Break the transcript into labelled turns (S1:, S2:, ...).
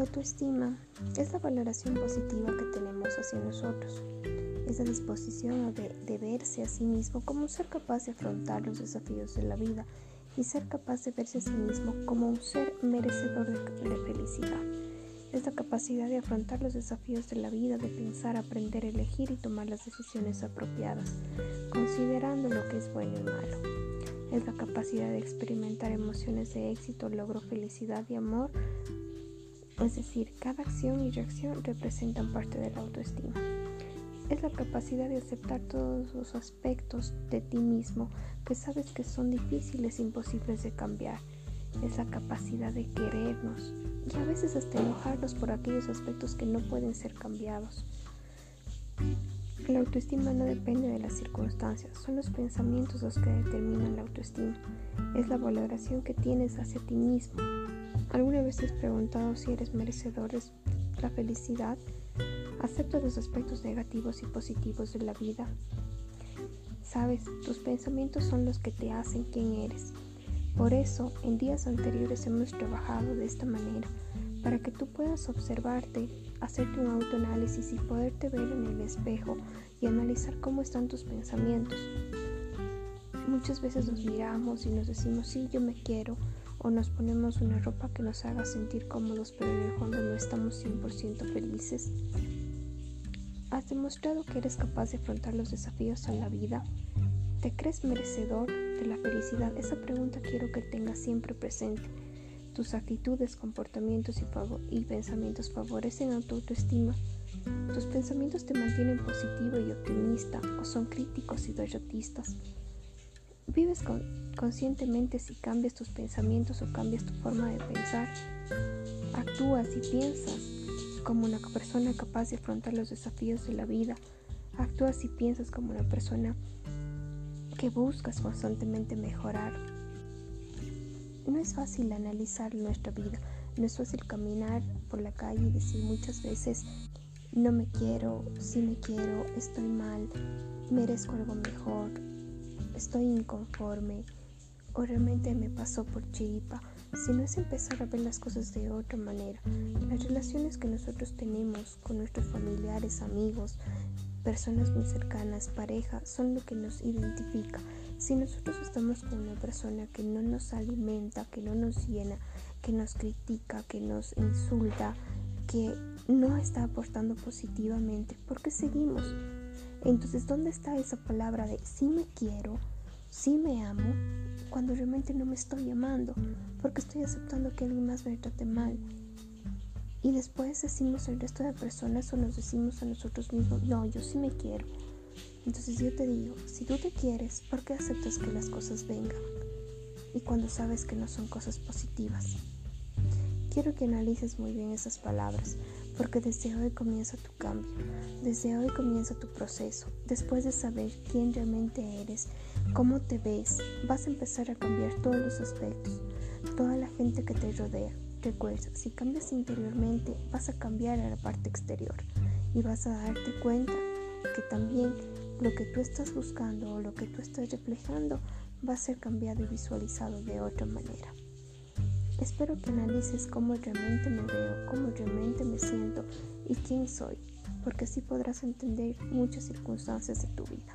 S1: autoestima es la valoración positiva que tenemos hacia nosotros. Es la disposición de verse a sí mismo como un ser capaz de afrontar los desafíos de la vida y ser capaz de verse a sí mismo como un ser merecedor de, felicidad. Es la capacidad de afrontar los desafíos de la vida, de pensar, aprender, elegir y tomar las decisiones apropiadas, considerando lo que es bueno y malo. Es la capacidad de experimentar emociones de éxito, logro, felicidad y amor. Es decir, cada acción y reacción representan parte de la autoestima es la capacidad de aceptar todos los aspectos de ti mismo que sabes que son difíciles e imposibles de cambiar. Es la capacidad de querernos y a veces hasta enojarnos por aquellos aspectos que no pueden ser cambiados. La autoestima no depende de las circunstancias, son los pensamientos los que determinan la autoestima. Es la valoración que tienes hacia ti mismo. ¿Alguna vez te has preguntado si eres merecedor de la felicidad? Acepta los aspectos negativos y positivos de la vida. Sabes, tus pensamientos son los que te hacen quien eres. Por eso, en días anteriores hemos trabajado de esta manera, para que tú puedas observarte, hacerte un autoanálisis y poderte ver en el espejo y analizar cómo están tus pensamientos. Muchas veces nos miramos y nos decimos, sí, yo me quiero, o nos ponemos una ropa que nos haga sentir cómodos, pero en el fondo no estamos 100% felices. ¿Has demostrado que eres capaz de afrontar los desafíos en la vida? ¿Te crees merecedor de la felicidad? Esa pregunta quiero que tengas siempre presente. ¿Tus actitudes, comportamientos y, pensamientos favorecen tu autoestima? ¿Tus pensamientos te mantienen positivo y optimista o son críticos y derrotistas? ¿Vives conscientemente si cambias tus pensamientos o cambias tu forma de pensar? ¿Actúas y piensas como una persona capaz de afrontar los desafíos de la vida. Actúas y piensas como una persona que buscas constantemente mejorar. No es fácil analizar nuestra vida, no es fácil caminar por la calle y decir muchas veces, no me quiero, sí me quiero, estoy mal, merezco algo mejor, estoy inconforme o realmente me pasó por chiripa sino es empezar a ver las cosas de otra manera. Las relaciones que nosotros tenemos con nuestros familiares, amigos, personas muy cercanas, pareja, son lo que nos identifica. Si nosotros estamos con una persona que no nos alimenta, que no nos llena, que nos critica, que nos insulta, que no está aportando positivamente, ¿por qué seguimos? Entonces, ¿dónde está esa palabra de sí me quiero, sí me amo? cuando realmente no me estoy amando, porque estoy aceptando que alguien más me trate mal. Y después decimos al resto de personas o nos decimos a nosotros mismos, no, yo sí me quiero. Entonces yo te digo, si tú te quieres, ¿por qué aceptas que las cosas vengan? Y cuando sabes que no son cosas positivas. Quiero que analices muy bien esas palabras, porque desde hoy comienza tu cambio, desde hoy comienza tu proceso. Después de saber quién realmente eres, cómo te ves, vas a empezar a cambiar todos los aspectos, toda la gente que te rodea. Si cambias interiormente, vas a cambiar a la parte exterior y vas a darte cuenta que también lo que tú estás buscando o lo que tú estás reflejando va a ser cambiado y visualizado de otra manera. Espero que analices cómo realmente me veo, cómo realmente me siento y quién soy, porque así podrás entender muchas circunstancias de tu vida.